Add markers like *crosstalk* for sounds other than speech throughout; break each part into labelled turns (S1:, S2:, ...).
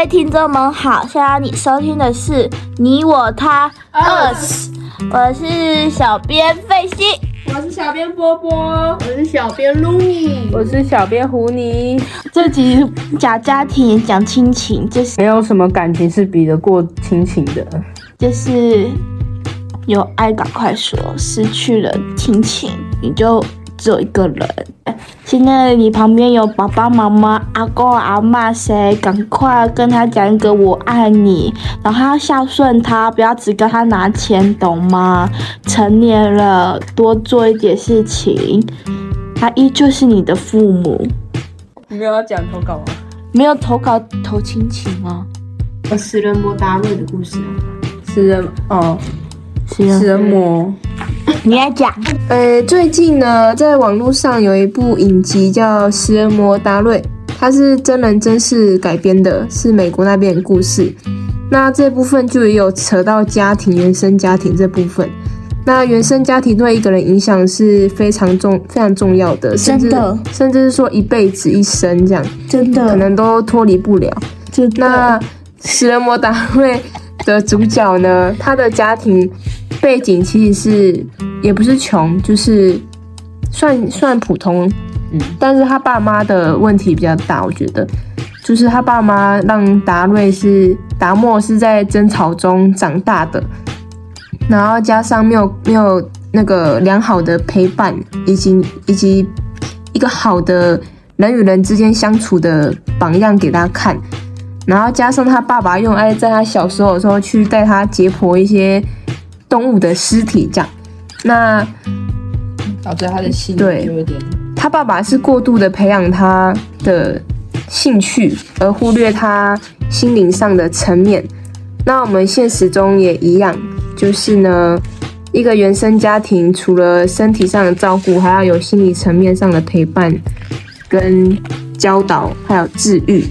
S1: 位听众们好，现在你收听的是你我他 us，我是小编费西，
S2: 我是小编波波，
S3: 我是小编露，
S4: 我是小编胡尼。
S1: 这集讲家庭讲亲情，就是
S4: 没有什么感情是比得过亲情的，
S1: 就是有爱赶快说，失去了亲情你就。只有一个人。现在你旁边有爸爸妈妈、阿公阿妈，谁赶快跟他讲一个我爱你，然后要孝顺他，不要只跟他拿钱，懂吗？成年了，多做一点事情，他依旧是你的父母。
S4: 你没有要讲投稿吗？
S1: 没有投稿投亲情
S3: 吗？食人魔达瑞的故事。
S4: 食人哦，食人魔。
S1: 你来讲。
S3: 呃，最近呢，在网络上有一部影集叫《食人魔达瑞》，它是真人真事改编的，是美国那边的故事。那这部分就也有扯到家庭、原生家庭这部分。那原生家庭对一个人影响是非常重、非常重要的，
S1: 甚至
S3: 甚至是说一辈子、一生这样，
S1: 真的
S3: 可能都脱离不了。那《食人魔达瑞》的主角呢，他的家庭背景其实是。也不是穷，就是算算普通，嗯，但是他爸妈的问题比较大，我觉得，就是他爸妈让达瑞是达莫是在争吵中长大的，然后加上没有没有那个良好的陪伴，以及以及一个好的人与人之间相处的榜样给他看，然后加上他爸爸用爱在他小时候的时候去带他解剖一些动物的尸体，这样。那
S4: 导致他的心对有点，
S3: 他爸爸是过度的培养他的兴趣，而忽略他心灵上的层面。那我们现实中也一样，就是呢，一个原生家庭除了身体上的照顾，还要有心理层面上的陪伴、跟教导，还有治愈。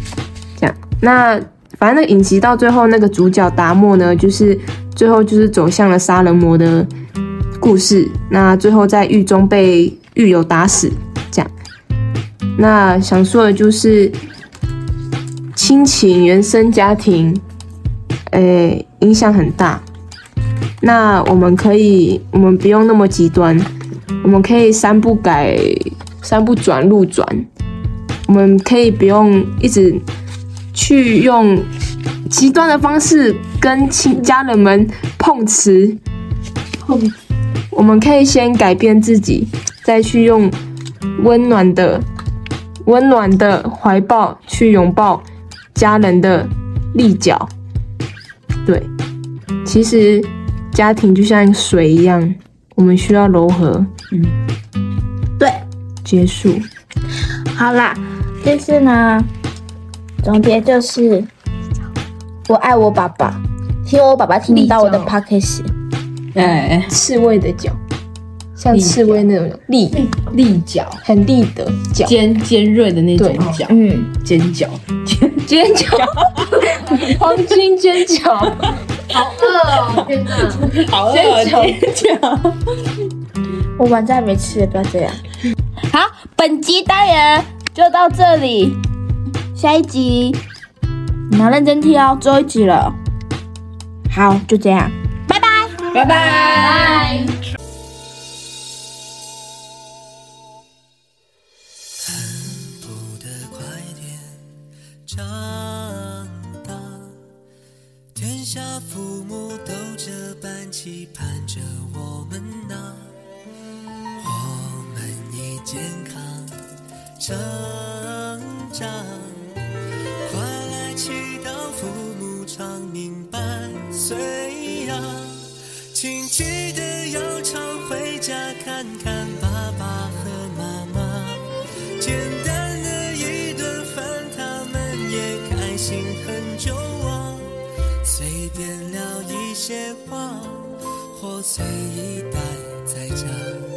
S3: 这样，那反正那个影集到最后，那个主角达莫呢，就是最后就是走向了杀人魔的。故事，那最后在狱中被狱友打死，这样。那想说的就是，亲情、原生家庭，诶，影响很大。那我们可以，我们不用那么极端，我们可以三不改，三不转路转。我们可以不用一直去用极端的方式跟亲家人们碰瓷，碰。我们可以先改变自己，再去用温暖的、温暖的怀抱去拥抱家人的立脚。对，其实家庭就像水一样，我们需要柔和。
S1: 嗯，对，
S3: 结束。
S1: 好啦，这次呢，总结就是，我爱我爸爸，希望我爸爸听到我的 podcast。
S3: 哎，刺猬的脚，像刺猬那种。利
S4: 利角，
S3: 很利的角，
S4: 尖尖锐的那种角，
S3: 嗯，
S4: 尖角，
S3: 尖 *laughs* 尖角，*laughs* 黄金尖角，
S2: 好饿哦，天哪，
S4: 好饿，尖角，
S1: 我晚餐没吃，不要这样。好，本集单元就到这里，下一集。你要认真听哦，最后一集了。好，就这样。
S4: 拜拜。
S5: 恨不得快点长大，天下父母都这般期盼着我们呐，我们已健康成长，请记得要常回家看看爸爸和妈妈，简单的一顿饭，他们也开心很久啊。随便聊一些话，或随意呆在家。